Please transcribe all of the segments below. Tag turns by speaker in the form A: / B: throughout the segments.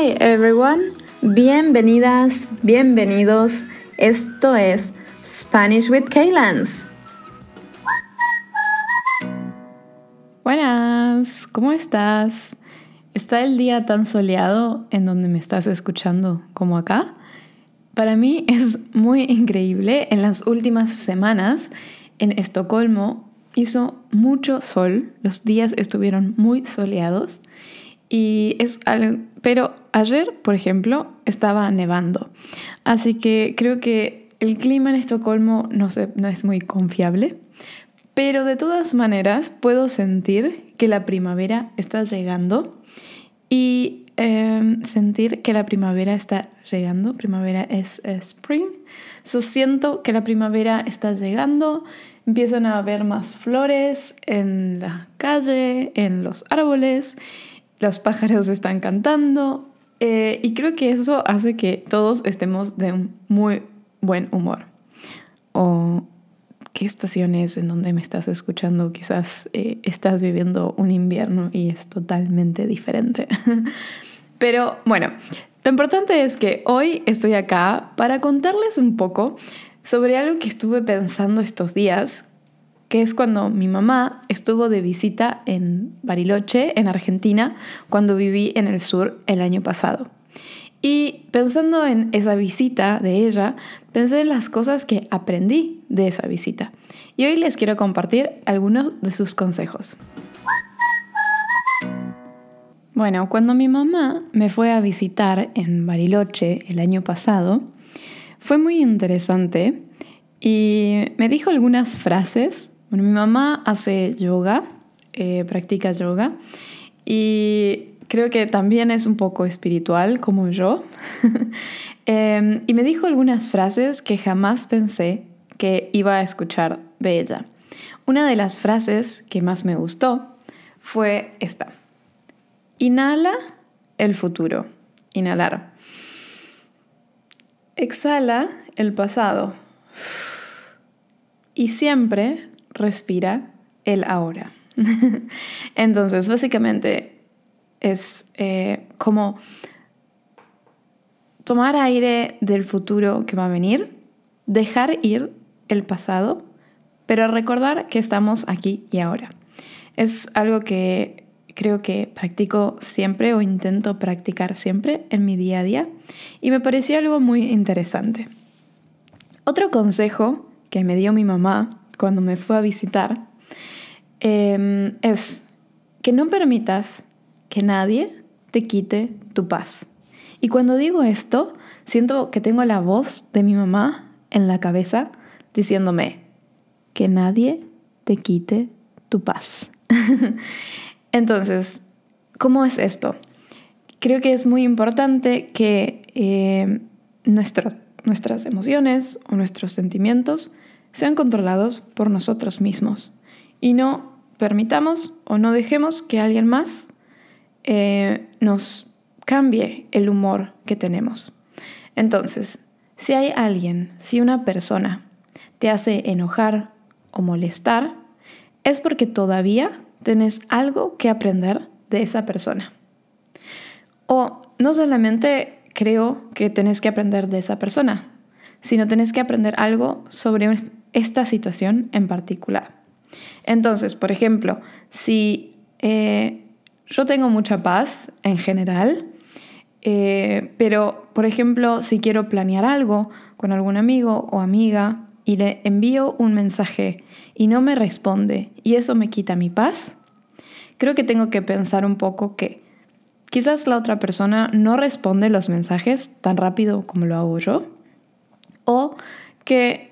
A: Hi everyone, bienvenidas, bienvenidos. Esto es Spanish with Kaylans. Buenas, ¿cómo estás? ¿Está el día tan soleado en donde me estás escuchando como acá? Para mí es muy increíble. En las últimas semanas en Estocolmo hizo mucho sol, los días estuvieron muy soleados y es pero ayer, por ejemplo, estaba nevando. Así que creo que el clima en Estocolmo no, es muy confiable. Pero de todas maneras puedo sentir que la primavera está llegando y em, sentir que la primavera está llegando. Primavera es spring. So siento que la primavera está llegando. Empiezan a haber más flores en la calle, en los árboles los pájaros están cantando eh, y creo que eso hace que todos estemos de muy buen humor. O qué estaciones en donde me estás escuchando, quizás eh, estás viviendo un invierno y es totalmente diferente. Pero bueno, lo importante es que hoy estoy acá para contarles un poco sobre algo que estuve pensando estos días que es cuando mi mamá estuvo de visita en Bariloche, en Argentina, cuando viví en el sur el año pasado. Y pensando en esa visita de ella, pensé en las cosas que aprendí de esa visita. Y hoy les quiero compartir algunos de sus consejos. Bueno, cuando mi mamá me fue a visitar en Bariloche el año pasado, fue muy interesante y me dijo algunas frases bueno, mi mamá hace yoga, eh, practica yoga y creo que también es un poco espiritual como yo. Em, y me dijo algunas frases que jamás pensé que iba a escuchar de ella. Una de las frases que más me gustó fue esta. Inhala el futuro. Inhalar. Exhala el pasado. Y siempre respira el ahora. Entonces, básicamente es eh, como tomar aire del futuro que va a venir, dejar ir el pasado, pero recordar que estamos aquí y ahora. Es algo que creo que practico siempre o intento practicar siempre en mi día a día y me pareció algo muy interesante. Otro consejo que me dio mi mamá cuando me fue a visitar em, es que no permitas que nadie te quite tu paz. Y cuando digo esto, siento que tengo la voz de mi mamá en la cabeza diciéndome que nadie te quite tu paz. Entonces, ¿cómo es esto? Creo que es muy importante que eh, nuestras emociones o nuestros sentimientos sean controlados por nosotros mismos y no permitamos o no dejemos que alguien más eh, nos cambie el humor que tenemos. Entonces, si hay alguien, si una persona te hace enojar o molestar, es porque todavía tienes algo que aprender de esa persona. O no solamente creo que tenés que aprender de esa persona, sino tenés que aprender algo sobre esta situación en particular. Entonces, por ejemplo, si eh, yo tengo mucha paz en general, eh, pero por ejemplo, si quiero planear algo con algún amigo o amiga y le envío un mensaje y no me responde y eso me quita mi paz, creo que tengo que pensar un poco que quizás la otra persona no responde los mensajes tan rápido como lo hago yo o que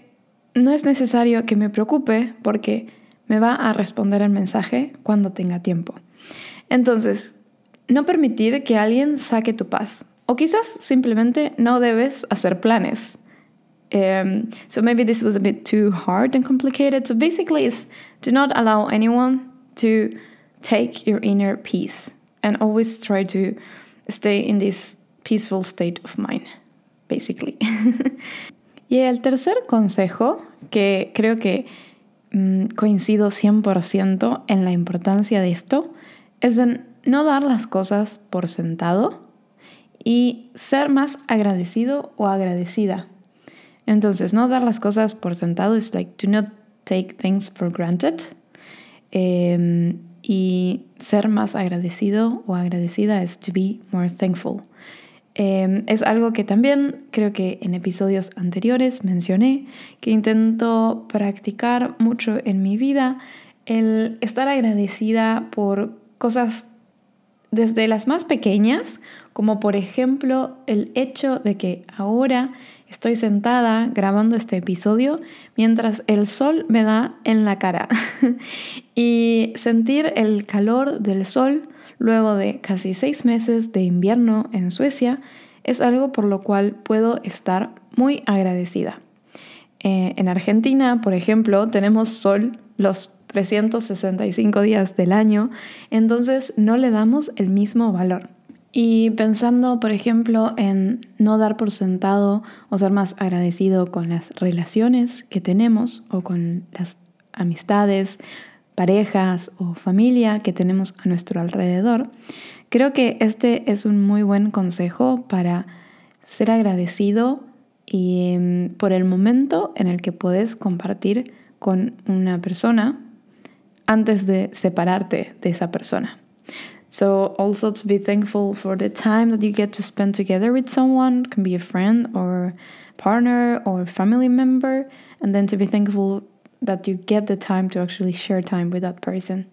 A: no es necesario que me preocupe porque me va a responder el mensaje cuando tenga tiempo. Entonces, no permitir que alguien saque tu paz. O quizás simplemente no debes hacer planes. Um, so maybe this was a bit too hard and complicated. So basically, it's do not allow anyone to take your inner peace and always try to stay in this peaceful state of mind, basically. y el tercer consejo que creo que mm, coincido 100% en la importancia de esto, es en no dar las cosas por sentado y ser más agradecido o agradecida. Entonces, no dar las cosas por sentado es like do not take things for granted. Em, y ser más agradecido o agradecida es to be more thankful. Em, es algo que también creo que en episodios anteriores mencioné, que intento practicar mucho en mi vida, el estar agradecida por cosas desde las más pequeñas, como por ejemplo el hecho de que ahora estoy sentada grabando este episodio mientras el sol me da en la cara. Y sentir el calor del sol luego de casi seis meses de invierno en Suecia es algo por lo cual puedo estar muy agradecida. Eh, en Argentina, por ejemplo, tenemos sol los 365 días del año, entonces no le damos el mismo valor. Y pensando, por ejemplo, en no dar por sentado o ser más agradecido con las relaciones que tenemos o con las amistades parejas o familia que tenemos a nuestro alrededor, creo que este es un muy buen consejo para ser agradecido y em, por el momento en el que puedes compartir con una persona antes de separarte de esa persona. So also to be thankful for the time that you get to spend together with someone, can be a friend or partner or family member, and then to be thankful that you get the time to actually share time with that person.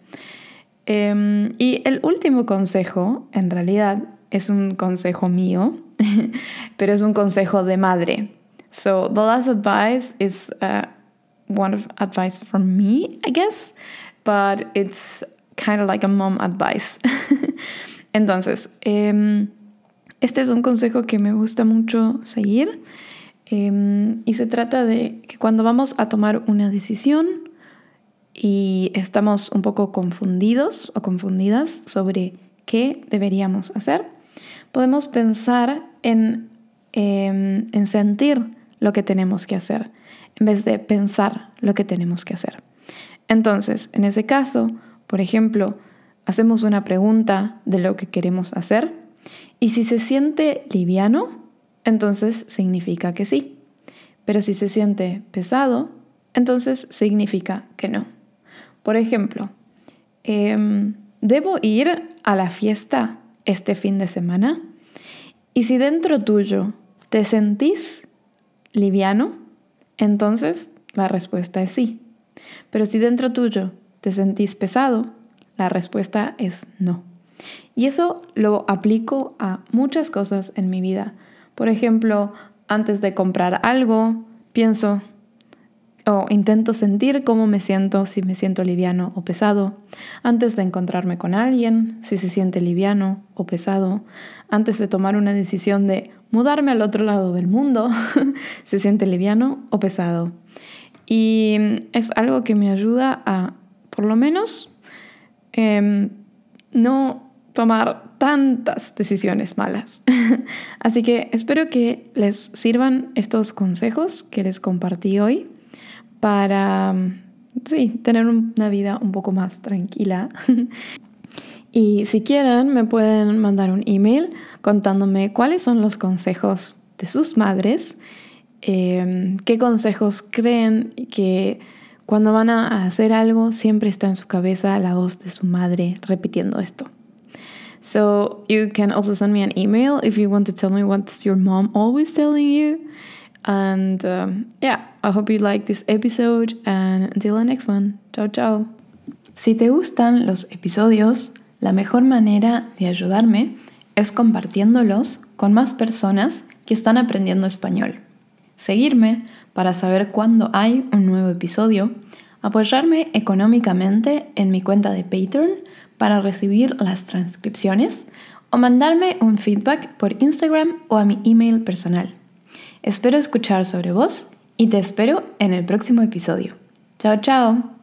A: Um, y el último consejo, en realidad, es un consejo mío, pero es un consejo de madre. So the last advice is uh, one of advice from me, I guess, but it's kind of like a mom advice. Entonces, um, este es un consejo que me gusta mucho seguir. Em, y se trata de que cuando vamos a tomar una decisión y estamos un poco confundidos o confundidas sobre qué deberíamos hacer, podemos pensar en, em, en sentir lo que tenemos que hacer en vez de pensar lo que tenemos que hacer. Entonces, en ese caso, por ejemplo, hacemos una pregunta de lo que queremos hacer y si se siente liviano, entonces significa que sí. Pero si se siente pesado, entonces significa que no. Por ejemplo, em, ¿debo ir a la fiesta este fin de semana? Y si dentro tuyo te sentís liviano, entonces la respuesta es sí. Pero si dentro tuyo te sentís pesado, la respuesta es no. Y eso lo aplico a muchas cosas en mi vida. Por ejemplo, antes de comprar algo, pienso o intento sentir cómo me siento, si me siento liviano o pesado. Antes de encontrarme con alguien, si se siente liviano o pesado. Antes de tomar una decisión de mudarme al otro lado del mundo, se siente liviano o pesado. Y es algo que me ayuda a, por lo menos, em, no tomar tantas decisiones malas. Así que espero que les sirvan estos consejos que les compartí hoy para sí, tener una vida un poco más tranquila. y si quieren, me pueden mandar un email contándome cuáles son los consejos de sus madres, em, qué consejos creen que cuando van a hacer algo siempre está en su cabeza la voz de su madre repitiendo esto. So you can also send me an email if you want to tell me what's your mom always telling you. And um, yeah, I hope you like this episode and until the next one. Chao, chao. Si te gustan los episodios, la mejor manera de ayudarme es compartiéndolos con más personas que están aprendiendo español. Seguirme para saber cuándo hay un nuevo episodio, apoyarme económicamente en mi cuenta de Patreon para recibir las transcripciones o mandarme un feedback por Instagram o a mi email personal. Espero escuchar sobre vos y te espero en el próximo episodio. Chao, chao.